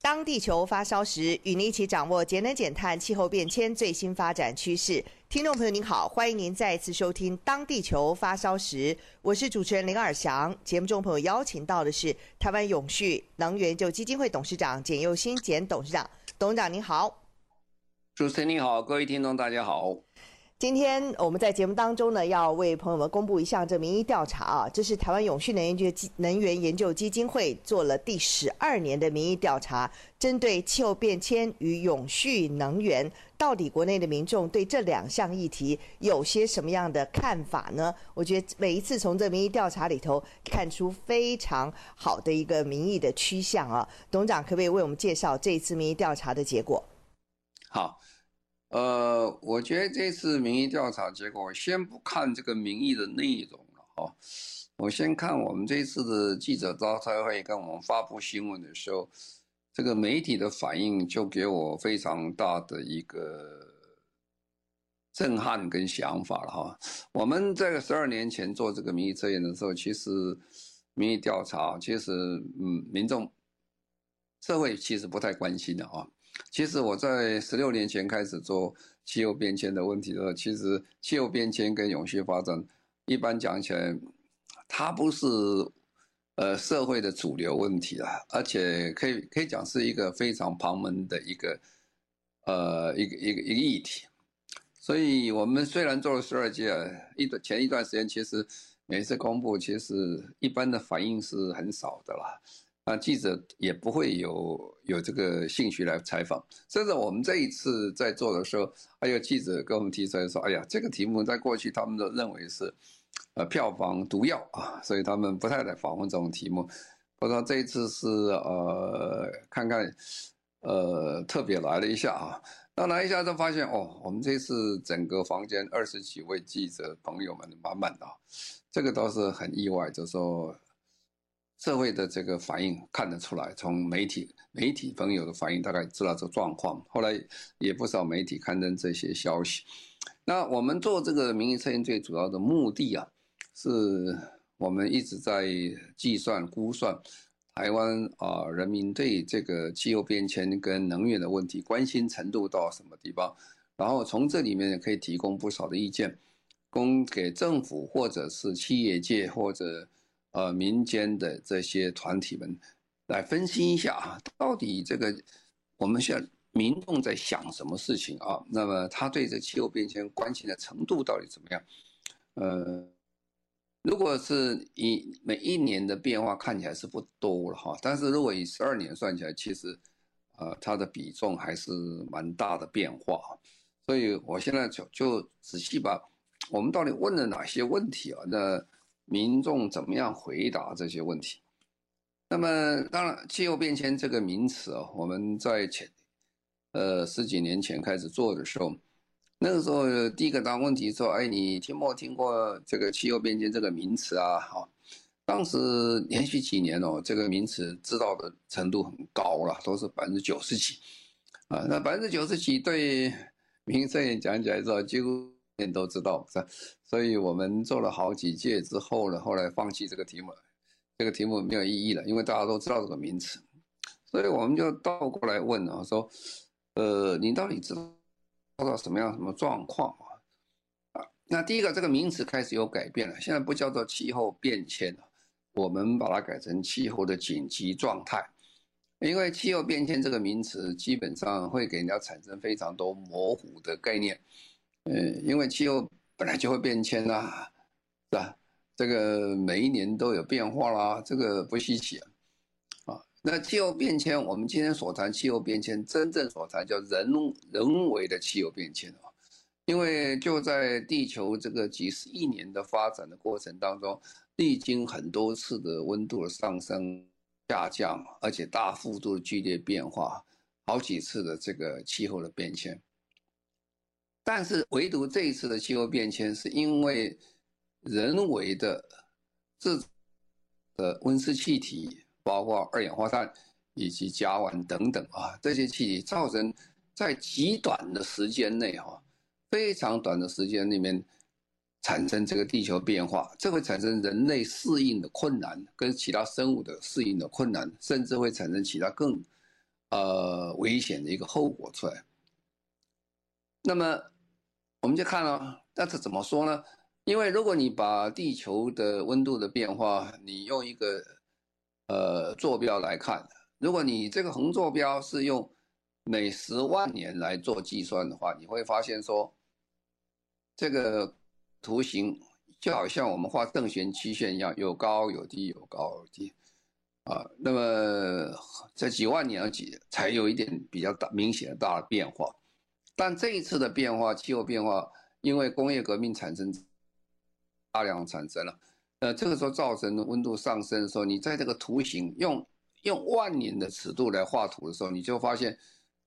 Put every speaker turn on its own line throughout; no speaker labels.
当地球发烧时，与您一起掌握节能减碳、气候变迁最新发展趋势。听众朋友您好，欢迎您再一次收听《当地球发烧时》，我是主持人林尔祥。节目中朋友邀请到的是台湾永续能源就基金会董事长简又新简董事长，董事长您好。
主持人你好，各位听众大家好。
今天我们在节目当中呢，要为朋友们公布一项这民意调查啊，这是台湾永续能源基能源研究基金会做了第十二年的民意调查，针对气候变迁与永续能源，到底国内的民众对这两项议题有些什么样的看法呢？我觉得每一次从这民意调查里头看出非常好的一个民意的趋向啊，董事长可不可以为我们介绍这一次民意调查的结果？
好。呃，我觉得这次民意调查结果，先不看这个民意的内容了哈。我先看我们这次的记者招待会跟我们发布新闻的时候，这个媒体的反应就给我非常大的一个震撼跟想法了哈。我们在十二年前做这个民意测验的时候，其实民意调查其实嗯，民众社会其实不太关心的啊。其实我在十六年前开始做气候变迁的问题的时候，其实气候变迁跟永续发展，一般讲起来，它不是呃社会的主流问题了，而且可以可以讲是一个非常旁门的一个呃一个一个一个议题。所以我们虽然做了十二届，一段前一段时间，其实每次公布，其实一般的反应是很少的啦。啊，记者也不会有有这个兴趣来采访，甚至我们这一次在做的时候，还有记者跟我们提出来说：“哎呀，这个题目在过去他们都认为是，呃，票房毒药啊，所以他们不太来访问这种题目。不知道这一次是呃，看看，呃，特别来了一下啊，那来一下就发现哦，我们这次整个房间二十几位记者朋友们满满的，这个倒是很意外，就说。”社会的这个反应看得出来，从媒体媒体朋友的反应大概知道这状况。后来也不少媒体刊登这些消息。那我们做这个民意测验最主要的目的啊，是我们一直在计算估算台湾啊人民对这个气候变迁跟能源的问题关心程度到什么地方，然后从这里面可以提供不少的意见，供给政府或者是企业界或者。呃，民间的这些团体们来分析一下啊，到底这个我们现在民众在想什么事情啊？那么他对这气候变迁关心的程度到底怎么样？呃，如果是以每一年的变化看起来是不多了哈，但是如果以十二年算起来，其实呃它的比重还是蛮大的变化。所以我现在就就仔细把我们到底问了哪些问题啊？那民众怎么样回答这些问题？那么，当然，气候变迁这个名词啊，我们在前呃十几年前开始做的时候，那个时候第一个答问题说：“哎，你听没听过这个气候变迁这个名词啊？”好，当时连续几年哦，这个名词知道的程度很高了，都是百分之九十几啊。那百分之九十几对民生也讲起来说，几乎人都知道是吧？所以我们做了好几届之后呢，后来放弃这个题目了，这个题目没有意义了，因为大家都知道这个名词，所以我们就倒过来问啊，说，呃，你到底知道到什么样什么状况啊？啊，那第一个这个名词开始有改变了，现在不叫做气候变迁了，我们把它改成气候的紧急状态，因为气候变迁这个名词基本上会给人家产生非常多模糊的概念，嗯，因为气候。本来就会变迁啦，是吧？这个每一年都有变化啦，这个不稀奇啊。啊，那气候变迁，我们今天所谈气候变迁，真正所谈叫人人为的气候变迁啊。因为就在地球这个几十亿年的发展的过程当中，历经很多次的温度的上升，下降，而且大幅度的剧烈变化，好几次的这个气候的变迁。但是唯独这一次的气候变迁，是因为人为的这的温室气体，包括二氧化碳以及甲烷等等啊，这些气体造成在极短的时间内哈，非常短的时间里面产生这个地球变化，这会产生人类适应的困难，跟其他生物的适应的困难，甚至会产生其他更呃危险的一个后果出来。那么。我们就看了，那这怎么说呢？因为如果你把地球的温度的变化，你用一个呃坐标来看，如果你这个横坐标是用每十万年来做计算的话，你会发现说，这个图形就好像我们画正弦曲线一样，有高有低，有高有低啊。那么这几万年几才有一点比较大明显的大的变化。但这一次的变化，气候变化，因为工业革命产生大量产生了，呃，这个时候造成温度上升的时候，你在这个图形用用万年的尺度来画图的时候，你就发现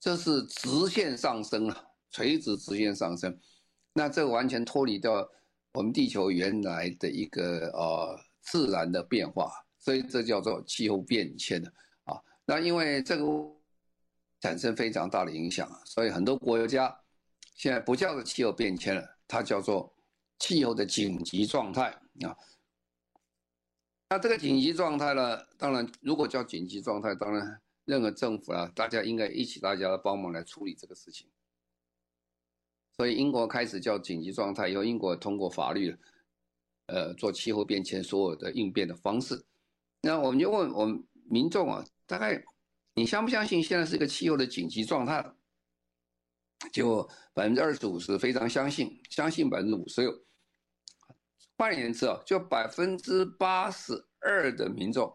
这是直线上升了，垂直直线上升，那这完全脱离掉我们地球原来的一个呃自然的变化，所以这叫做气候变迁的啊。那因为这个。产生非常大的影响，所以很多国家现在不叫做气候变迁了，它叫做气候的紧急状态啊。那这个紧急状态呢，当然如果叫紧急状态，当然任何政府啊，大家应该一起大家帮忙来处理这个事情。所以英国开始叫紧急状态，由英国通过法律，呃，做气候变迁所有的应变的方式。那我们就问我们民众啊，大概。你相不相信现在是一个气候的紧急状态？就百分之二十五是非常相信，相信百分之五十六。换言之啊，就百分之八十二的民众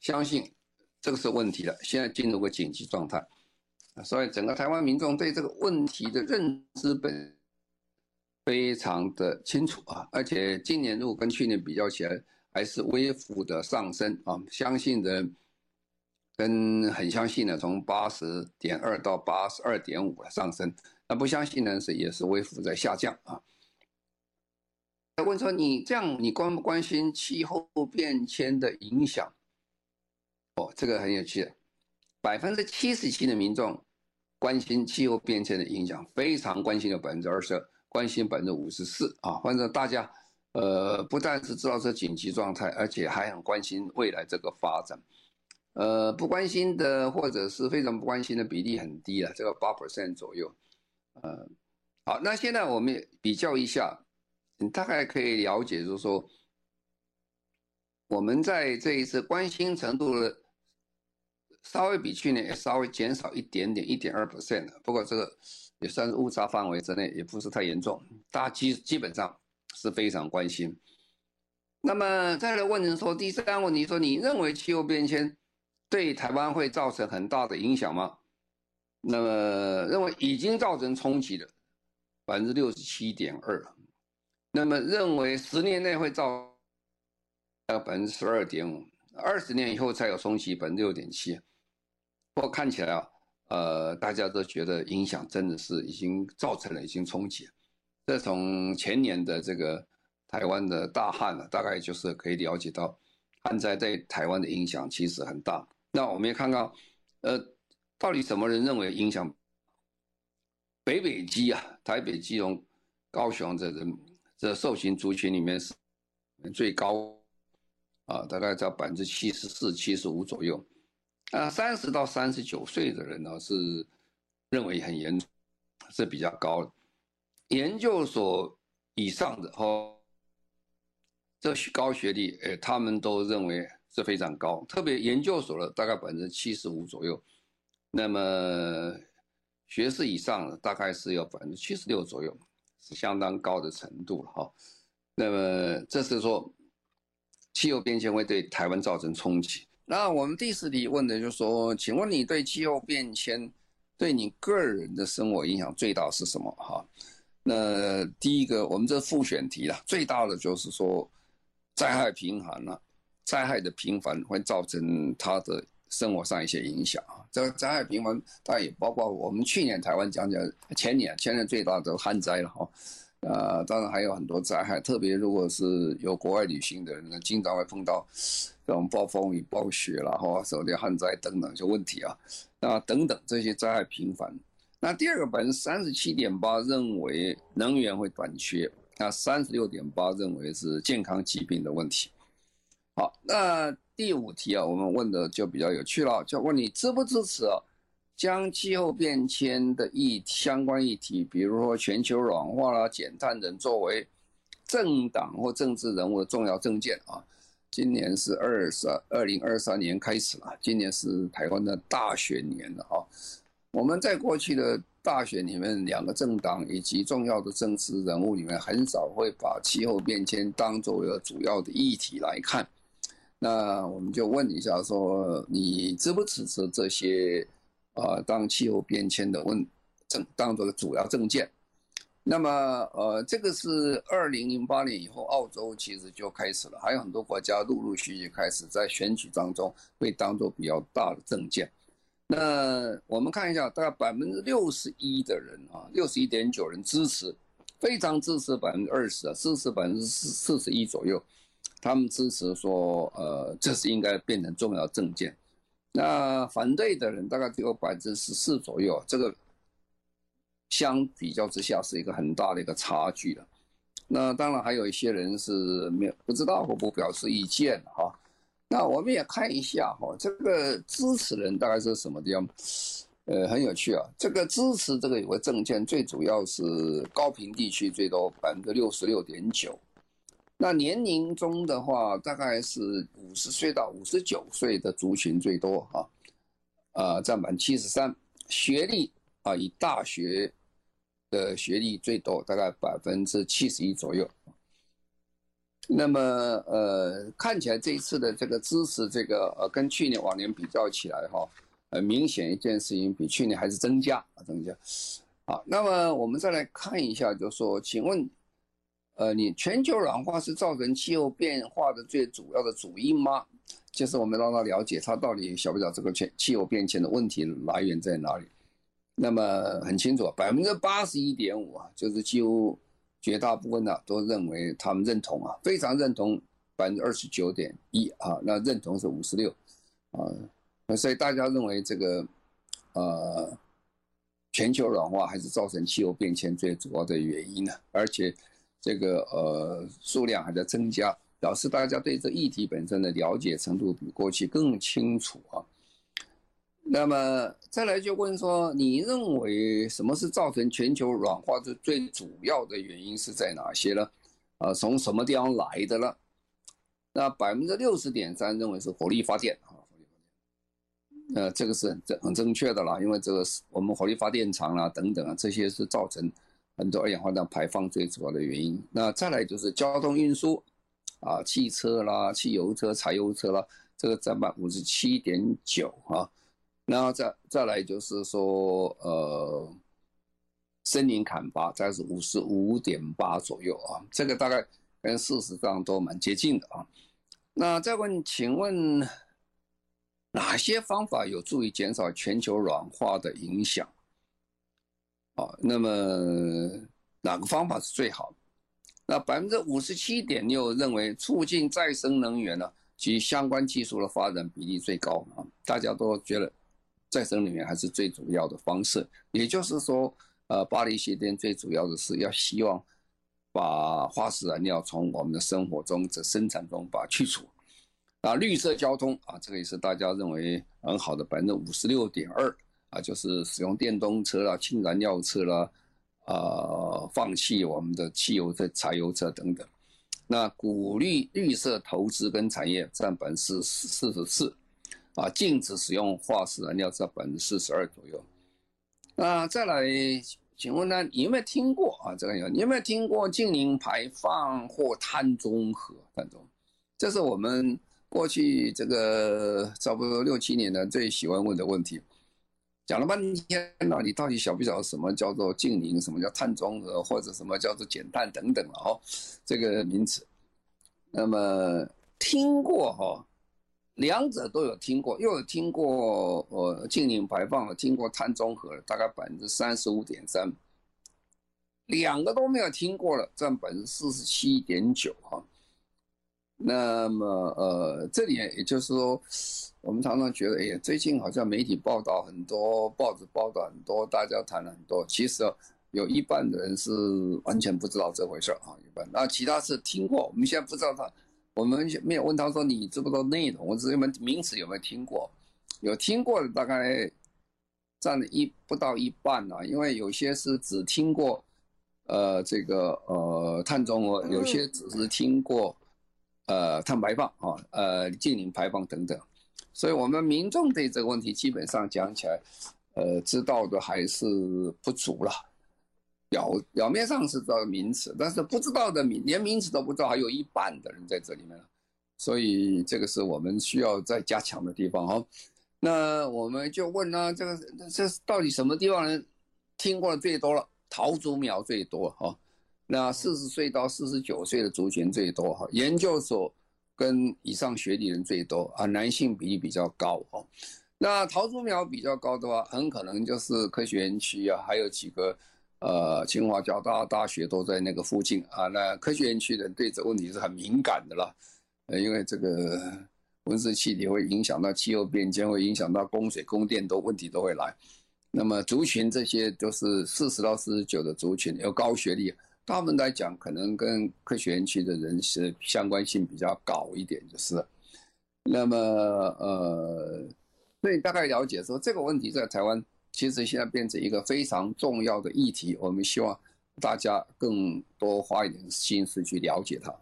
相信这个是问题的，现在进入个紧急状态。所以整个台湾民众对这个问题的认知本非常的清楚啊，而且今年如果跟去年比较起来，还是微幅的上升啊，相信的。跟很相信的，从八十点二到八十二点五上升，那不相信呢是也是微幅在下降啊。问说你这样，你关不关心气候变迁的影响？哦，这个很有趣的，百分之七十七的民众关心气候变迁的影响，非常关心的百分之二十二，关心百分之五十四啊。反正大家呃，不但是知道这紧急状态，而且还很关心未来这个发展。呃，不关心的或者是非常不关心的比例很低了，这个八 percent 左右。呃，好，那现在我们比较一下，你大概可以了解，就是说，我们在这一次关心程度稍微比去年稍微减少一点点，一点二 percent。不过这个也算是误差范围之内，也不是太严重。大家基基本上是非常关心。那么再来问你说，第三个问题说，你认为气候变迁？对台湾会造成很大的影响吗？那么认为已经造成冲击的百分之六十七点二，那么认为十年内会造到百分之十二点五，二十年以后才有冲击百分之六点七。不过看起来啊，呃，大家都觉得影响真的是已经造成了已经冲击。这从前年的这个台湾的大旱啊，大概就是可以了解到旱灾对台湾的影响其实很大。那我们也看到，呃，到底什么人认为影响北北基啊，台北、基隆、高雄这人这受刑族群里面是最高啊，大概在百分之七十四、七十五左右。啊，三十到三十九岁的人呢是认为很严重，是比较高的。研究所以上的哦，这高学历，哎，他们都认为。是非常高，特别研究所的大概百分之七十五左右，那么学士以上的大概是有百分之七十六左右，是相当高的程度了哈。那么这是说气候变迁会对台湾造成冲击。那我们第四题问的就是说，请问你对气候变迁对你个人的生活影响最大是什么哈？那第一个我们这复选题了，最大的就是说灾害频繁了。灾害的频繁会造成他的生活上一些影响啊。这个灾害频繁，当然也包括我们去年台湾讲讲，前年前年最大的旱灾了哈。呃，当然还有很多灾害，特别如果是有国外旅行的人，经常会碰到这种暴风雨、暴雪然后手电旱灾等等一些问题啊。那等等这些灾害频繁。那第二个百分之三十七点八认为能源会短缺，那三十六点八认为是健康疾病的问题。好，那第五题啊，我们问的就比较有趣了，就问你支不支持啊？将气候变迁的议相关议题，比如说全球暖化啦、减碳等，作为政党或政治人物的重要政见啊。今年是二三二零二三年开始了，今年是台湾的大选年了啊。我们在过去的大选里面，两个政党以及重要的政治人物里面，很少会把气候变迁当作一个主要的议题来看。那我们就问一下，说你支不支持这些？啊，当气候变迁的问政当做主要政见，那么呃，这个是二零零八年以后，澳洲其实就开始了，还有很多国家陆陆续续开始在选举当中被当做比较大的政见。那我们看一下，大概百分之六十一的人啊，六十一点九人支持，非常支持百分之二十啊，支持百分之四四十一左右，他们支持说，呃，这是应该变成重要证件。那反对的人大概只有百分之十四左右，这个相比较之下是一个很大的一个差距了。那当然还有一些人是没有不知道或不表示意见哈。那我们也看一下哈，这个支持人大概是什么地方？呃，很有趣啊。这个支持这个有个证件，最主要是高屏地区最多百分之六十六点九。那年龄中的话，大概是五十岁到五十九岁的族群最多哈，啊，占满七十三。学历啊，以大学的学历最多，大概百分之七十一左右。那么呃，看起来这一次的这个支持，这个呃，跟去年往年比较起来哈，很明显一件事情，比去年还是增加，增加。好，那么我们再来看一下，就是说，请问。呃，你全球暖化是造成气候变化的最主要的主因吗？就是我们让他了解，他到底晓不晓这个全气候变迁的问题来源在哪里？那么很清楚，百分之八十一点五啊，就是几乎绝大部分的都认为他们认同啊，非常认同百分之二十九点一啊，那认同是五十六啊，那所以大家认为这个呃全球暖化还是造成气候变迁最主要的原因呢，而且。这个呃数量还在增加，表示大家对这议题本身的了解程度比过去更清楚啊。那么再来就问说，你认为什么是造成全球暖化的最主要的原因是在哪些呢？啊，从什么地方来的呢？那百分之六十点三认为是火力发电啊，火力发电，呃，这个是很正很正确的啦，因为这个是我们火力发电厂啊等等啊，这些是造成。很多二氧化碳排放最主要的原因，那再来就是交通运输，啊，汽车啦、汽油车、柴油车啦，这个占百分之七点九啊，然后再再来就是说，呃，森林砍伐，大概是五十五点八左右啊，这个大概跟事实上都蛮接近的啊。那再问，请问哪些方法有助于减少全球暖化的影响？啊，那么哪个方法是最好？那百分之五十七点六认为促进再生能源呢，及相关技术的发展比例最高啊，大家都觉得再生能源还是最主要的方式。也就是说，呃，巴黎协定最主要的是要希望把化石燃料从我们的生活中这生产中把它去除。啊，绿色交通啊，这个也是大家认为很好的百分之五十六点二。啊，就是使用电动车啦、氢燃料车啦，啊，放弃我们的汽油车、柴油车等等。那鼓励绿色投资跟产业占百分之四十四，啊，禁止使用化石燃料占百分之四十二左右。那再来，请问呢，你有没有听过啊？这个有，你有没有听过净零排放或碳中和？碳中，这是我们过去这个差不多六七年的最喜欢问的问题。讲了半天了，你到底晓不晓得什么叫做净零，什么叫碳中和，或者什么叫做减碳等等了哦，这个名词。那么听过哈，两者都有听过，又有听过呃净零排放，听过碳中和，大概百分之三十五点三，两个都没有听过了，占百分之四十七点九哈。那么呃，这里也就是说，我们常常觉得，哎呀，最近好像媒体报道很多，报纸报道很多，大家谈了很多，其实有一半的人是完全不知道这回事啊，一半，那其他是听过，我们现在不知道他。我们没有问他说，你知不知道内容，我只是问名词有没有听过，有听过的大概占了一不到一半啊，因为有些是只听过，呃，这个呃碳中和，有些只是听过，呃碳排放啊，呃净零排放等等，所以我们民众对这个问题基本上讲起来，呃知道的还是不足了。表表面上是知道名词，但是不知道的名连名词都不知道，还有一半的人在这里面，所以这个是我们需要再加强的地方哈。那我们就问呢，这个这到底什么地方人听过的最多了？桃竹苗最多哈，那四十岁到四十九岁的族群最多哈，研究所跟以上学历人最多啊，男性比例比较高哈。那桃竹苗比较高的话，很可能就是科学园区啊，还有几个。呃，清华、交大大学都在那个附近啊。那科学园区的人对这问题是很敏感的啦，呃，因为这个温室气体会影响到气候变迁，会影响到供水、供电都问题都会来。那么族群这些都是四十到四十九的族群，有高学历，他们来讲可能跟科学园区的人是相关性比较高一点，就是。那么呃，所以大概了解说这个问题在台湾。其实现在变成一个非常重要的议题，我们希望大家更多花一点心思去了解它。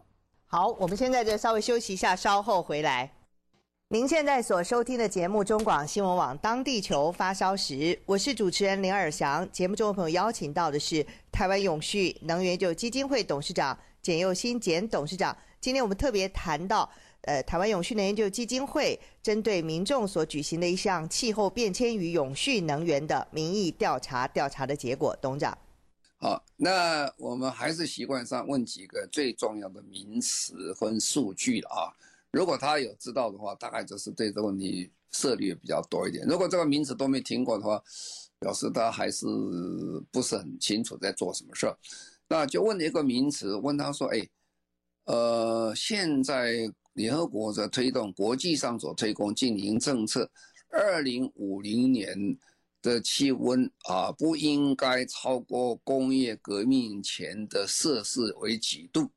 好，我们现在就稍微休息一下，稍后回来。您现在所收听的节目中广新闻网《当地球发烧时》，我是主持人林尔祥。节目中的朋友邀请到的是台湾永续能源研究基金会董事长简佑新简董事长。今天我们特别谈到。呃，台湾永续能源研究基金会针对民众所举行的一项气候变迁与永续能源的民意调查，调查的结果，董事长。
好，那我们还是习惯上问几个最重要的名词和数据了啊。如果他有知道的话，大概就是对这个问题涉猎比较多一点。如果这个名词都没听过的话，表示他还是不是很清楚在做什么事儿。那就问了一个名词，问他说：“哎，呃，现在。”联合国在推动国际上所推广净零政策，二零五零年的气温啊不应该超过工业革命前的摄氏为几度？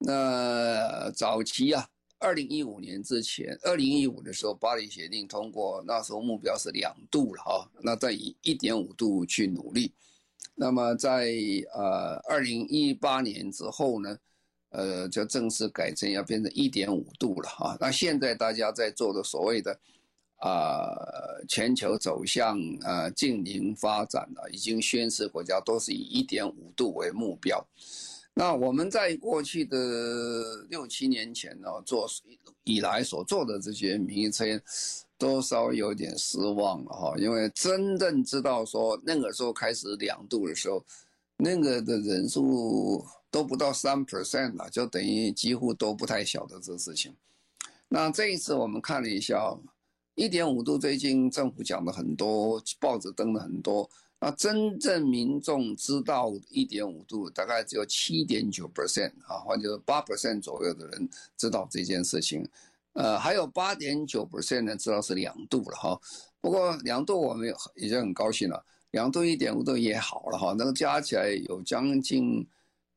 那早期啊，二零一五年之前，二零一五的时候巴黎协定通过，那时候目标是两度了哈，那再以一点五度去努力。那么在呃二零一八年之后呢？呃，就正式改成要变成一点五度了哈。那现在大家在做的所谓的啊、全球走向啊净零发展了，已经宣示国家都是以一点五度为目标。那我们在过去的六七年前呢，做以来所做的这些民意测验，都稍微有点失望了哈。因为真正知道说那个时候开始两度的时候，那个的人数。都不到三 percent 了，就等于几乎都不太晓得这事情。那这一次我们看了一下，一点五度最近政府讲的很多，报纸登的很多。那真正民众知道一点五度，大概只有七点九 percent 啊，或者八 percent 左右的人知道这件事情。呃，还有八点九 percent 呢知道是两度了哈。不过两度我们已经很高兴了，两度一点五度也好了哈，那个加起来有将近。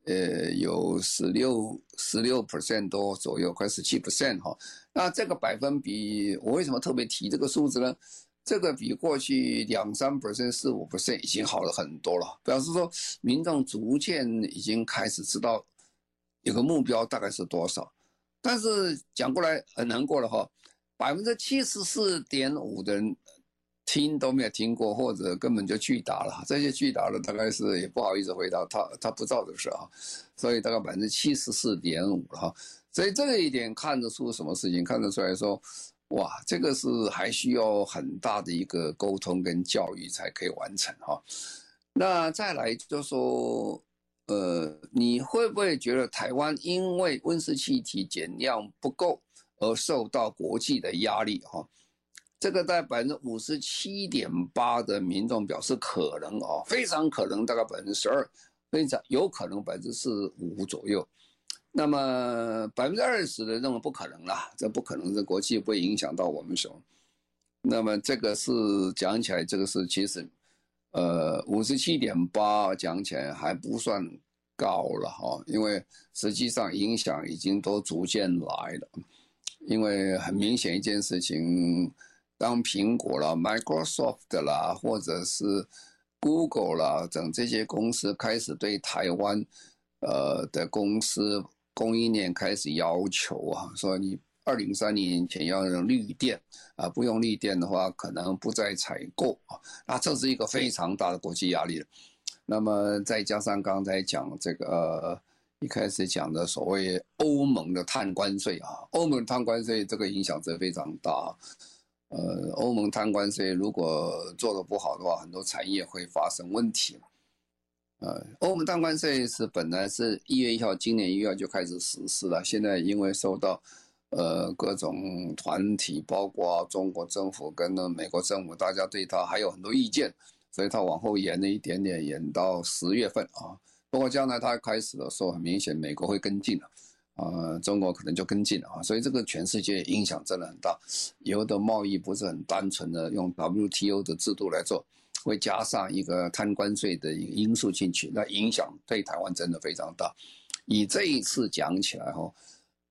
呃，有十六十六 percent 多左右，快十七 percent 哈。那这个百分比，我为什么特别提这个数字呢？这个比过去两三 percent、四五 percent 已经好了很多了，表示说民众逐渐已经开始知道有个目标大概是多少。但是讲过来很难过了哈，百分之七十四点五的人。听都没有听过，或者根本就拒答了。这些拒答了，大概是也不好意思回答他，他不知道的事啊。所以大概百分之七十四点五了哈。所以这一点看得出什么事情？看得出来说，哇，这个是还需要很大的一个沟通跟教育才可以完成哈。那再来就说，呃，你会不会觉得台湾因为温室气体减量不够而受到国际的压力？哈，这个在百分之五十七点八的民众表示可能啊，非常可能，大概百分之十二，非常有可能百分之四五左右。那么百分之二十的认为不可能啦，这不可能，这国际不会影响到我们什么。那么这个是讲起来，这个是其实。呃，五十七点八讲起来还不算高了哈，因为实际上影响已经都逐渐来了。因为很明显一件事情，当苹果啦、Microsoft 啦，或者是 Google 啦等这些公司开始对台湾呃的公司供应链开始要求啊，说你。二零三零年前要用绿电啊，不用绿电的话，可能不再采购啊。那这是一个非常大的国际压力。那么再加上刚才讲这个呃，一开始讲的所谓欧盟的碳关税啊，欧盟碳关税这个影响是非常大。呃，欧盟碳关税如果做的不好的话，很多产业会发生问题。呃，欧盟碳关税是本来是一月一号，今年一月就开始实施了，现在因为受到呃，各种团体，包括中国政府跟美国政府，大家对他还有很多意见，所以他往后延了一点点，延到十月份啊。不过将来他开始的时候，很明显美国会跟进了，呃，中国可能就跟进了啊。所以这个全世界影响真的很大，以后的贸易不是很单纯的用 WTO 的制度来做，会加上一个碳关税的一个因素进去，那影响对台湾真的非常大。以这一次讲起来哈。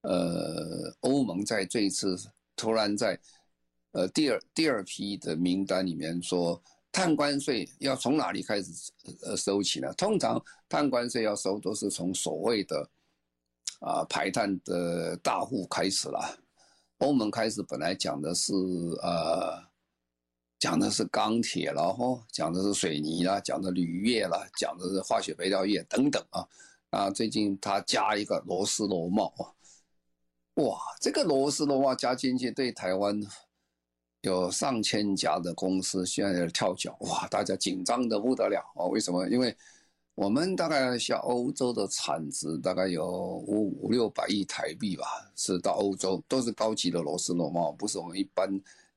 呃，欧盟在这一次突然在，呃，第二第二批的名单里面说，碳关税要从哪里开始呃收起呢？通常碳关税要收都是从所谓的啊排碳的大户开始了。欧盟开始本来讲的是呃，讲的是钢铁了哈，讲的是水泥啦，讲的铝业啦，讲的是化学肥料业等等啊。啊，最近他加一个螺丝螺帽啊。哇，这个螺丝的话加进去，对台湾有上千家的公司现在跳脚，哇，大家紧张得不得了啊！为什么？因为我们大概像欧洲的产值大概有五五六百亿台币吧，是到欧洲都是高级的螺丝螺帽，不是我们一般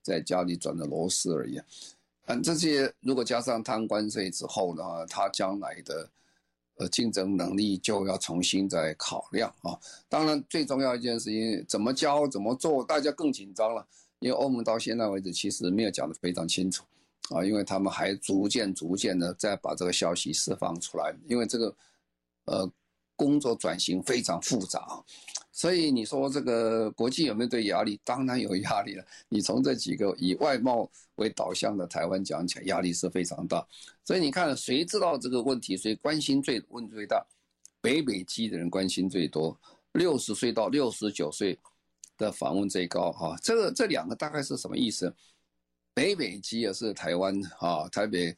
在家里转的螺丝而已。嗯，这些如果加上碳关税之后呢，他，将来的。呃，竞争能力就要重新再考量啊。当然，最重要一件事情，怎么教、怎么做，大家更紧张了。因为欧盟到现在为止其实没有讲得非常清楚啊，因为他们还逐渐、逐渐的在把这个消息释放出来。因为这个，呃，工作转型非常复杂。所以你说这个国际有没有对压力？当然有压力了。你从这几个以外贸为导向的台湾讲起来，压力是非常大。所以你看，谁知道这个问题，谁关心最问最大？北北基的人关心最多，六十岁到六十九岁的访问最高。哈，这个这两个大概是什么意思？北北基也是台湾啊，台北、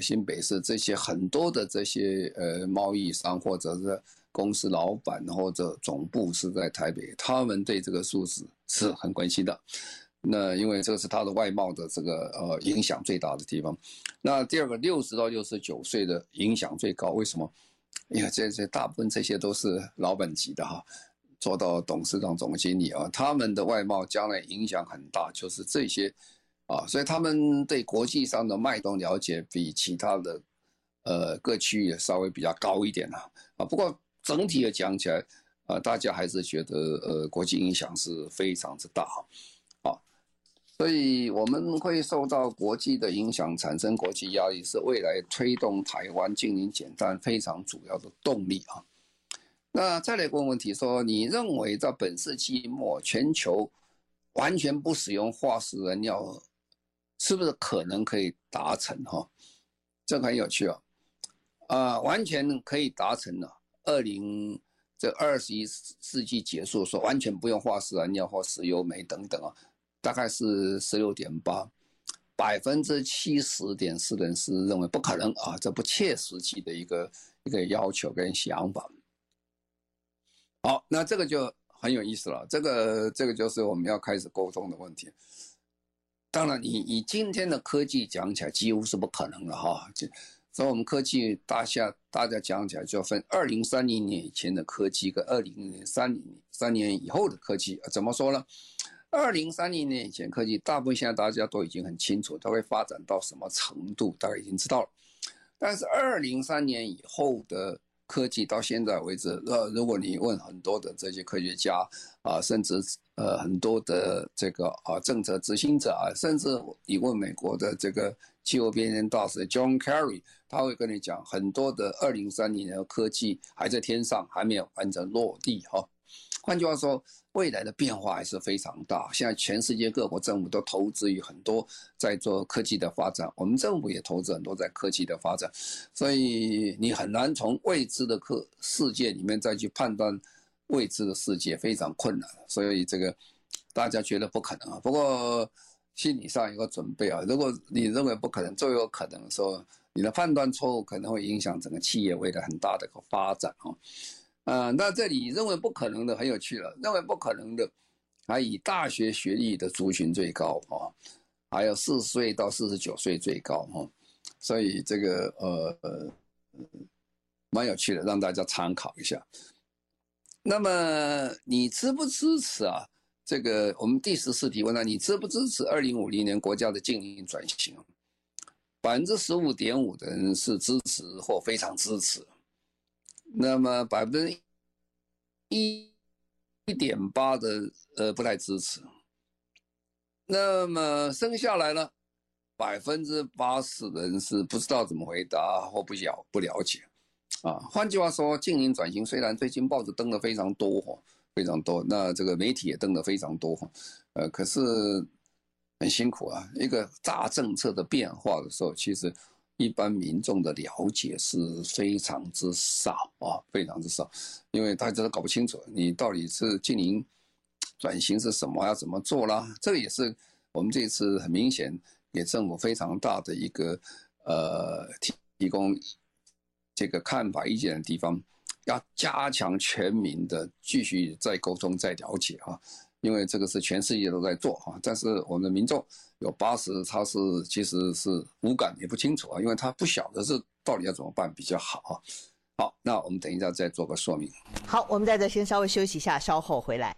新北市这些很多的这些呃贸易商或者是。公司老板或者总部是在台北，他们对这个数字是很关心的。那因为这是他的外贸的这个呃影响最大的地方。那第二个，六十到六十九岁的影响最高，为什么？因为这些大部分这些都是老板级的哈，做到董事长、总经理啊，他们的外贸将来影响很大，就是这些啊，所以他们对国际上的脉动了解比其他的呃各区域稍微比较高一点啊啊，不过。整体的讲起来，啊，大家还是觉得，呃，国际影响是非常之大，啊，所以我们会受到国际的影响，产生国际压力，是未来推动台湾净零减碳非常主要的动力啊。那再来问问题说，你认为在本世纪末，全球完全不使用化石燃料，是不是可能可以达成？哈，这很有趣啊，啊，完全可以达成的。二零这二十一世纪结束，说完全不用化石燃料或石油煤等等啊，大概是十六点八，百分之七十点四人是认为不可能啊，这不切实际的一个一个要求跟想法。好，那这个就很有意思了，这个这个就是我们要开始沟通的问题。当然，以以今天的科技讲起来，几乎是不可能的哈。所以我们科技大下大家讲起来就要分二零三零年以前的科技跟二零三零三年以后的科技，怎么说呢？二零三零年以前科技，大部分现在大家都已经很清楚，它会发展到什么程度，大概已经知道了。但是二零三年以后的科技到现在为止，呃，如果你问很多的这些科学家啊，甚至呃很多的这个啊政策执行者啊，甚至你问美国的这个气候变迁大使 John Kerry，他会跟你讲，很多的二零三零年的科技还在天上，还没有完成落地哈。换句话说，未来的变化还是非常大。现在全世界各国政府都投资于很多在做科技的发展，我们政府也投资很多在科技的发展，所以你很难从未知的科世界里面再去判断未知的世界，非常困难。所以这个大家觉得不可能啊，不过心理上有个准备啊。如果你认为不可能，最有可能的时候，你的判断错误可能会影响整个企业未来很大的一个发展啊。啊，那这里认为不可能的很有趣了。认为不可能的，还以大学学历的族群最高啊，还有四十岁到四十九岁最高哈。所以这个呃呃蛮有趣的，让大家参考一下。那么你支不支持啊？这个我们第十四题问了，你支不支持二零五零年国家的净零转型？百分之十五点五的人是支持或非常支持。那么百分之一一点八的呃不太支持，那么剩下来呢，百分之八十的人是不知道怎么回答或不了不了解，啊，换句话说，净零转型虽然最近报纸登的非常多哈，非常多，那这个媒体也登的非常多，呃，可是很辛苦啊，一个大政策的变化的时候，其实。一般民众的了解是非常之少啊，非常之少，因为大家都搞不清楚你到底是净零转型是什么，要怎么做啦。这个也是我们这次很明显给政府非常大的一个呃提提供这个看法意见的地方，要加强全民的继续再沟通再了解啊。因为这个是全世界都在做啊，但是我们的民众有八十，他是其实是无感也不清楚啊，因为他不晓得是到底要怎么办比较好啊。好，那我们等一下再做个说明。
好，我们在这先稍微休息一下，稍后回来。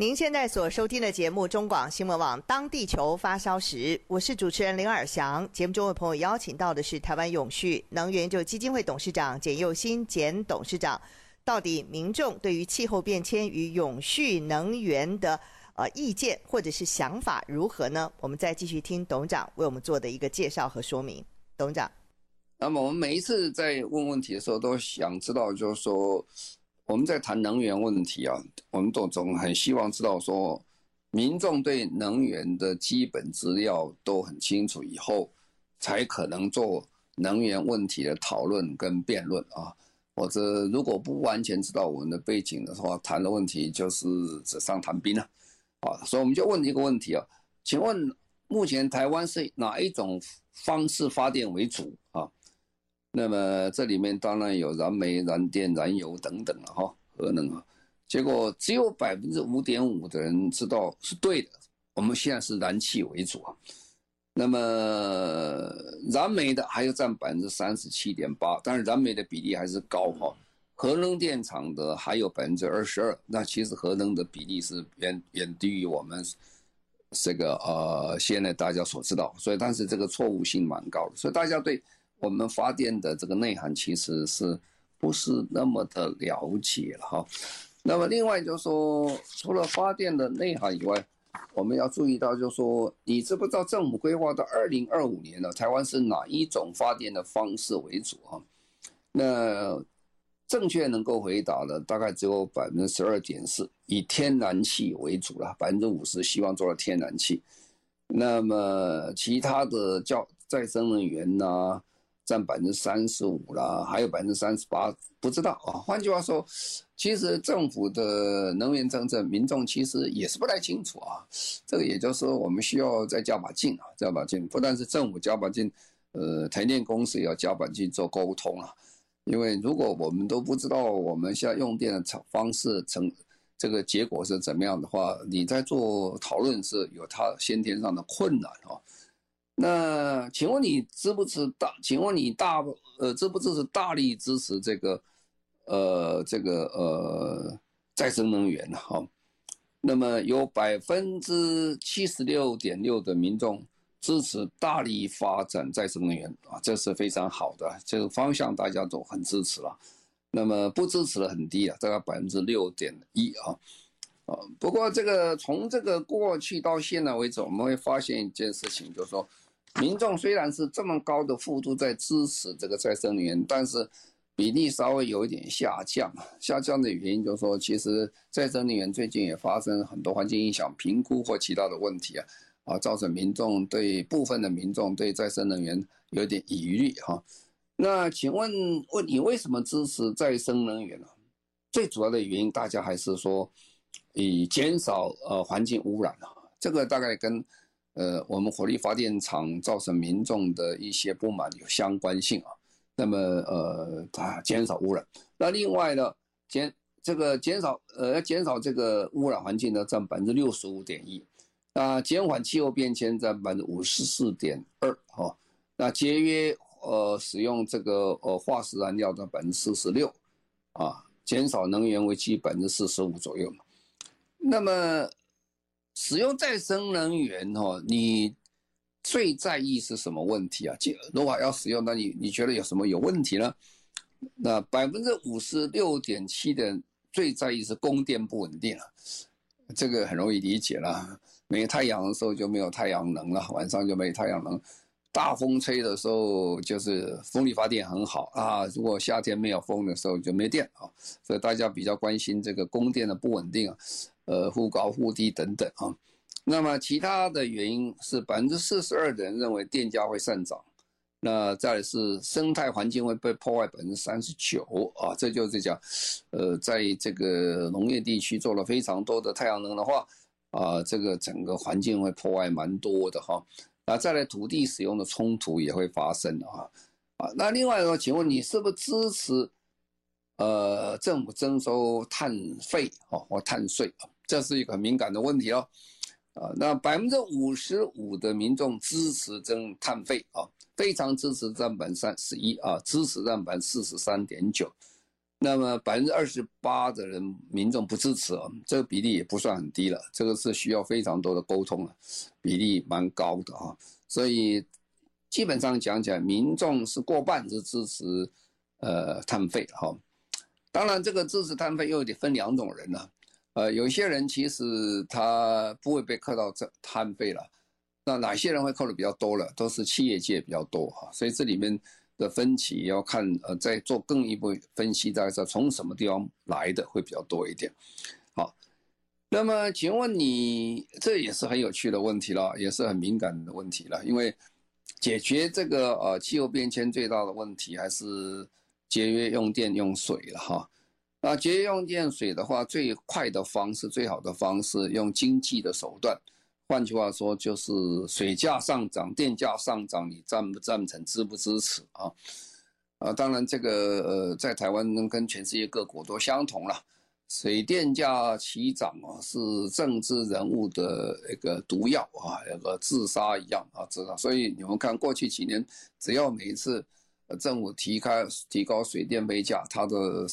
您现在所收听的节目中广新闻网《当地球发烧时》，我是主持人林尔祥。节目中的朋友邀请到的是台湾永续能源研究基金会董事长简佑新简董事长。到底民众对于气候变迁与永续能源的呃意见或者是想法如何呢？我们再继续听董事长为我们做的一个介绍和说明。董事长，
那么我们每一次在问问题的时候，都想知道，就是说我们在谈能源问题啊，我们都总很希望知道说，民众对能源的基本资料都很清楚以后，才可能做能源问题的讨论跟辩论啊。或者如果不完全知道我们的背景的话，谈的问题就是纸上谈兵了，啊，所以我们就问一个问题啊，请问目前台湾是哪一种方式发电为主啊？那么这里面当然有燃煤、燃电、燃油等等了哈，核能啊，结果只有百分之五点五的人知道是对的，我们现在是燃气为主啊。那么燃煤的还要占百分之三十七点八，但是燃煤的比例还是高哈。核能电厂的还有百分之二十二，那其实核能的比例是远远低于我们这个呃现在大家所知道，所以但是这个错误性蛮高的，所以大家对我们发电的这个内涵其实是不是那么的了解了哈。那么另外就是说，除了发电的内涵以外，我们要注意到，就是说，你知不知道政府规划到二零二五年呢？台湾是哪一种发电的方式为主啊？那正确能够回答的大概只有百分之十二点四，以天然气为主了，百分之五十希望做到天然气。那么其他的叫再生能源呐、占百分之三十五啦，还有百分之三十八不知道啊。换句话说，其实政府的能源政策，民众其实也是不太清楚啊。这个也就是说，我们需要再加把劲啊，加把劲。不但是政府加把劲，呃，台电公司也要加把劲做沟通啊。因为如果我们都不知道我们现在用电的方式成这个结果是怎么样的话，你在做讨论是有它先天上的困难啊。那请问你支不支大？请问你大呃支不支持大力支持这个呃这个呃再生能源呢？哈，那么有百分之七十六点六的民众支持大力发展再生能源啊，这是非常好的，这个方向大家都很支持了。那么不支持的很低啊，大概百分之六点一啊。啊，不过这个从这个过去到现在为止，我们会发现一件事情，就是说。民众虽然是这么高的幅度在支持这个再生能源，但是比例稍微有一点下降。下降的原因就是说，其实再生能源最近也发生很多环境影响评估或其他的问题啊，啊，造成民众对部分的民众对再生能源有点疑虑哈。那请问问你为什么支持再生能源呢？最主要的原因，大家还是说以减少呃环境污染啊，这个大概跟。呃，我们火力发电厂造成民众的一些不满有相关性啊。那么呃，它减少污染。那另外呢，减这个减少呃要减少这个污染环境呢，占百分之六十五点一。那减缓气候变迁占百分之五十四点二哈。那节约呃使用这个呃化石燃料的百分之四十六啊，减少能源危机百分之四十五左右。那么。使用再生能源哦，你最在意是什么问题啊？如果要使用，那你你觉得有什么有问题呢？那百分之五十六点七的最在意是供电不稳定啊，这个很容易理解了。没太阳的时候就没有太阳能了，晚上就没太阳能。大风吹的时候就是风力发电很好啊，如果夏天没有风的时候就没电啊，所以大家比较关心这个供电的不稳定啊。呃，忽高忽低等等啊，那么其他的原因是百分之四十二的人认为电价会上涨，那再是生态环境会被破坏百分之三十九啊，这就是讲，呃，在这个农业地区做了非常多的太阳能的话啊，这个整个环境会破坏蛮多的哈，啊，再来土地使用的冲突也会发生啊，啊，那另外说，请问你是不是支持呃政府征收碳费啊或碳税啊？这是一个很敏感的问题哦，啊，那百分之五十五的民众支持征碳费啊，非常支持占百分之三十一啊，支持占百分之四十三点九，那么百分之二十八的人民众不支持啊，这个比例也不算很低了，这个是需要非常多的沟通啊，比例蛮高的啊，所以基本上讲起来，民众是过半是支持呃碳费哈，当然这个支持碳费又得分两种人呢。呃，有些人其实他不会被扣到这碳费了，那哪些人会扣的比较多了？都是企业界比较多哈，所以这里面的分歧要看呃，再做更一步分析，大概是从什么地方来的会比较多一点。好，那么请问你这也是很有趣的问题了，也是很敏感的问题了，因为解决这个呃气候变迁最大的问题还是节约用电用水了哈。啊，节约用电水的话，最快的方式、最好的方式，用经济的手段。换句话说，就是水价上涨、电价上涨，你赞不赞成、支不支持啊？啊，当然这个呃，在台湾跟全世界各国都相同了。水电价齐涨啊，是政治人物的一个毒药啊，有个自杀一样啊，知道？所以你们看过去几年，只要每一次。政府提开提高水电费价，它的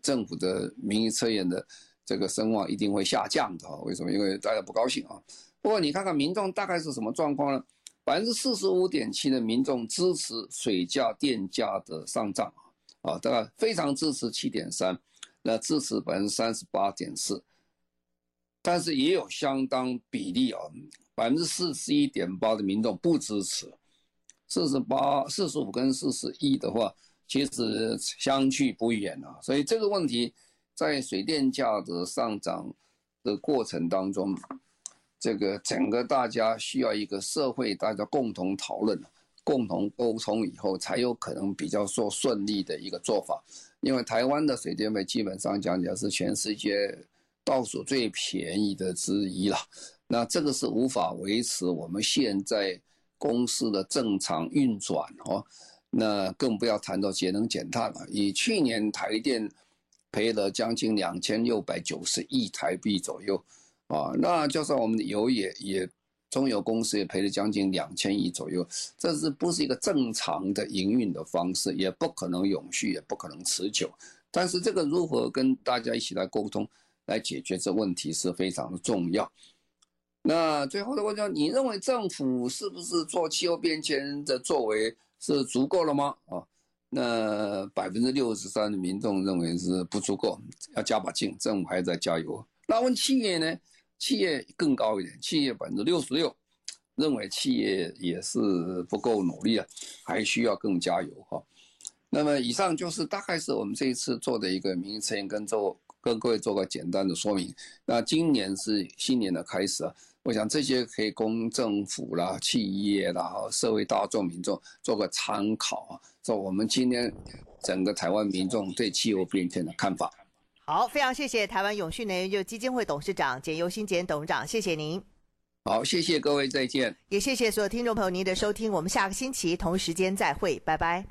政府的民意测验的这个声望一定会下降的。为什么？因为大家不高兴啊。不过你看看民众大概是什么状况呢？百分之四十五点七的民众支持水价、电价的上涨啊，大概非常支持七点三，那支持百分之三十八点四，但是也有相当比例啊，百分之四十一点八的民众不支持。四十八、四十五跟四十一的话，其实相去不远啊。所以这个问题在水电价的上涨的过程当中，这个整个大家需要一个社会大家共同讨论、共同沟通以后，才有可能比较说顺利的一个做法。因为台湾的水电费基本上讲讲是全世界倒数最便宜的之一了，那这个是无法维持我们现在。公司的正常运转哦，那更不要谈到节能减碳了。以去年台电赔了将近两千六百九十亿台币左右啊，那就算我们的油也也中油公司也赔了将近两千亿左右，这是不是一个正常的营运的方式？也不可能永续，也不可能持久。但是这个如何跟大家一起来沟通，来解决这问题是非常的重要。那最后的问题，你认为政府是不是做气候变迁的作为是足够了吗？啊，那百分之六十三的民众认为是不足够，要加把劲，政府还在加油。那问企业呢？企业更高一点，企业百分之六十六认为企业也是不够努力啊，还需要更加油哈。那么以上就是大概是我们这一次做的一个民意测验，跟做跟各位做个简单的说明。那今年是新年的开始啊，我想这些可以供政府啦、企业啦、社会大众民众做个参考啊，做我们今天整个台湾民众对气候变迁的看法。
好，非常谢谢台湾永续能源就基金会董事长简尤新简董事长，谢谢您。
好，谢谢各位，再见。
也谢谢所有听众朋友您的收听，我们下个星期同时间再会，拜拜。